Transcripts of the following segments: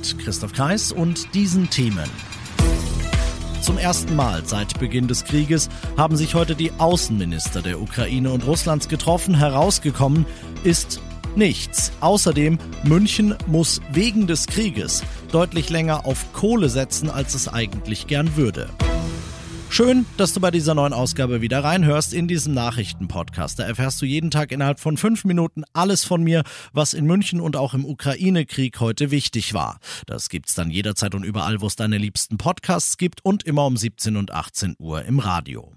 Mit Christoph Kreis und diesen Themen. Zum ersten Mal seit Beginn des Krieges haben sich heute die Außenminister der Ukraine und Russlands getroffen. Herausgekommen ist nichts. Außerdem, München muss wegen des Krieges deutlich länger auf Kohle setzen, als es eigentlich gern würde. Schön, dass du bei dieser neuen Ausgabe wieder reinhörst in diesem Nachrichtenpodcast. Da erfährst du jeden Tag innerhalb von fünf Minuten alles von mir, was in München und auch im Ukraine-Krieg heute wichtig war. Das gibt's dann jederzeit und überall, wo es deine liebsten Podcasts gibt und immer um 17 und 18 Uhr im Radio.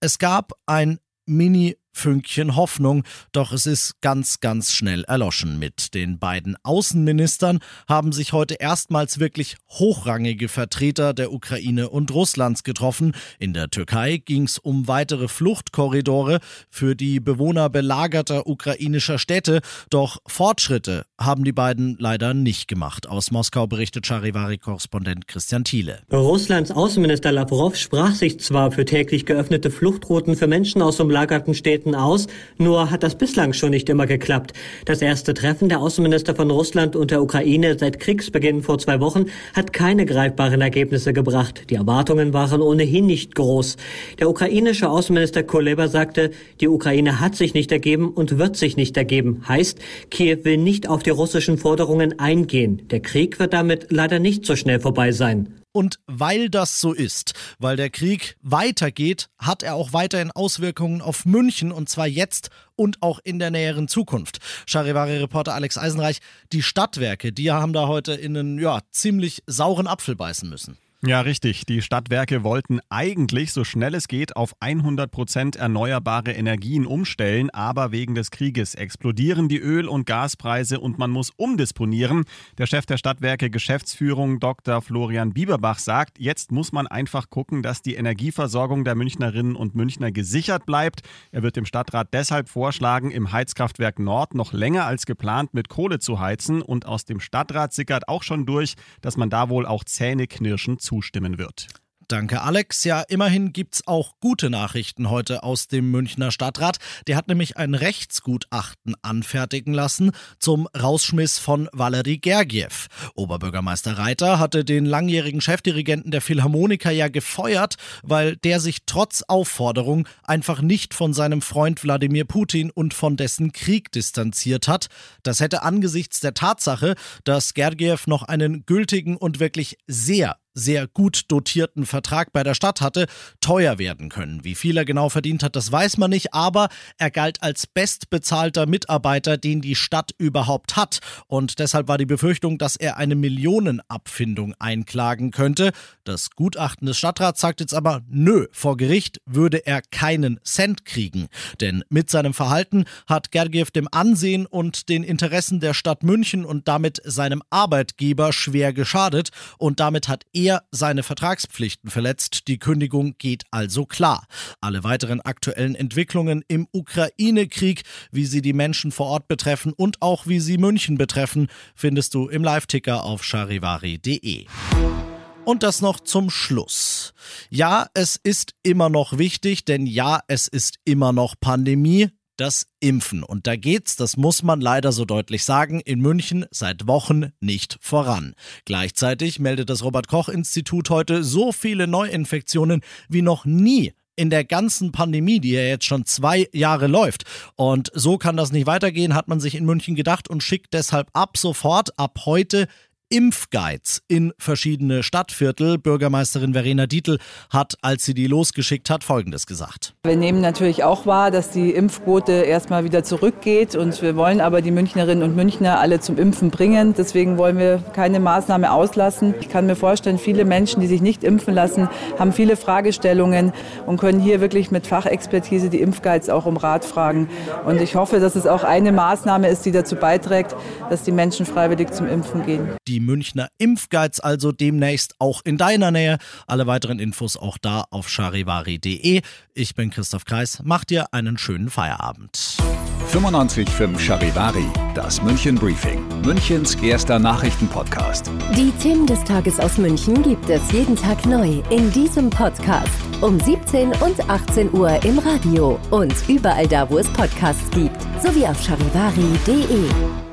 Es gab ein Mini Fünkchen Hoffnung, doch es ist ganz, ganz schnell erloschen. Mit den beiden Außenministern haben sich heute erstmals wirklich hochrangige Vertreter der Ukraine und Russlands getroffen. In der Türkei ging es um weitere Fluchtkorridore für die Bewohner belagerter ukrainischer Städte, doch Fortschritte haben die beiden leider nicht gemacht. Aus Moskau berichtet Charivari-Korrespondent Christian Thiele. Russlands Außenminister Lavrov sprach sich zwar für täglich geöffnete Fluchtrouten für Menschen aus umlagerten Städten Städten aus, nur hat das bislang schon nicht immer geklappt. Das erste Treffen der Außenminister von Russland und der Ukraine seit Kriegsbeginn vor zwei Wochen hat keine greifbaren Ergebnisse gebracht. Die Erwartungen waren ohnehin nicht groß. Der ukrainische Außenminister Kuleba sagte, die Ukraine hat sich nicht ergeben und wird sich nicht ergeben. Heißt, Kiew will nicht auf die russischen Forderungen eingehen. Der Krieg wird damit leider nicht so schnell vorbei sein. Und weil das so ist, weil der Krieg weitergeht, hat er auch weiterhin Auswirkungen auf München und zwar jetzt und auch in der näheren Zukunft. Charivari-Reporter Alex Eisenreich, die Stadtwerke, die haben da heute in einen ja, ziemlich sauren Apfel beißen müssen. Ja, richtig. Die Stadtwerke wollten eigentlich so schnell es geht auf 100 Prozent erneuerbare Energien umstellen, aber wegen des Krieges explodieren die Öl- und Gaspreise und man muss umdisponieren. Der Chef der Stadtwerke Geschäftsführung Dr. Florian Bieberbach sagt, jetzt muss man einfach gucken, dass die Energieversorgung der Münchnerinnen und Münchner gesichert bleibt. Er wird dem Stadtrat deshalb vorschlagen, im Heizkraftwerk Nord noch länger als geplant mit Kohle zu heizen und aus dem Stadtrat sickert auch schon durch, dass man da wohl auch Zähneknirschen zustimmen wird. Danke, Alex. Ja, immerhin gibt's auch gute Nachrichten heute aus dem Münchner Stadtrat. Der hat nämlich ein Rechtsgutachten anfertigen lassen zum Rausschmiss von Valery Gergiev. Oberbürgermeister Reiter hatte den langjährigen Chefdirigenten der Philharmoniker ja gefeuert, weil der sich trotz Aufforderung einfach nicht von seinem Freund Wladimir Putin und von dessen Krieg distanziert hat. Das hätte angesichts der Tatsache, dass Gergiev noch einen gültigen und wirklich sehr sehr gut dotierten Vertrag bei der Stadt hatte, teuer werden können. Wie viel er genau verdient hat, das weiß man nicht, aber er galt als bestbezahlter Mitarbeiter, den die Stadt überhaupt hat. Und deshalb war die Befürchtung, dass er eine Millionenabfindung einklagen könnte. Das Gutachten des Stadtrats sagt jetzt aber, nö, vor Gericht würde er keinen Cent kriegen. Denn mit seinem Verhalten hat Gergiev dem Ansehen und den Interessen der Stadt München und damit seinem Arbeitgeber schwer geschadet und damit hat er er seine Vertragspflichten verletzt. Die Kündigung geht also klar. Alle weiteren aktuellen Entwicklungen im Ukraine-Krieg, wie sie die Menschen vor Ort betreffen und auch wie sie München betreffen, findest du im Live-Ticker auf charivari.de. Und das noch zum Schluss. Ja, es ist immer noch wichtig, denn ja, es ist immer noch Pandemie das Impfen. Und da geht's, das muss man leider so deutlich sagen, in München seit Wochen nicht voran. Gleichzeitig meldet das Robert Koch Institut heute so viele Neuinfektionen wie noch nie in der ganzen Pandemie, die ja jetzt schon zwei Jahre läuft. Und so kann das nicht weitergehen, hat man sich in München gedacht und schickt deshalb ab sofort, ab heute Impfguides in verschiedene Stadtviertel. Bürgermeisterin Verena Dietl hat, als sie die losgeschickt hat, Folgendes gesagt. Wir nehmen natürlich auch wahr, dass die Impfquote erstmal wieder zurückgeht und wir wollen aber die Münchnerinnen und Münchner alle zum Impfen bringen. Deswegen wollen wir keine Maßnahme auslassen. Ich kann mir vorstellen, viele Menschen, die sich nicht impfen lassen, haben viele Fragestellungen und können hier wirklich mit Fachexpertise die Impfguides auch um Rat fragen. Und ich hoffe, dass es auch eine Maßnahme ist, die dazu beiträgt, dass die Menschen freiwillig zum Impfen gehen. Die Die Münchner Impfguides also demnächst auch in deiner Nähe. Alle weiteren Infos auch da auf charivari.de. Ich bin Christoph Kreis. Mach dir einen schönen Feierabend. 95.5 Charivari, das München Briefing, Münchens erster Nachrichtenpodcast. Die Themen des Tages aus München gibt es jeden Tag neu in diesem Podcast. Um 17 und 18 Uhr im Radio und überall da, wo es Podcasts gibt, sowie auf charivari.de.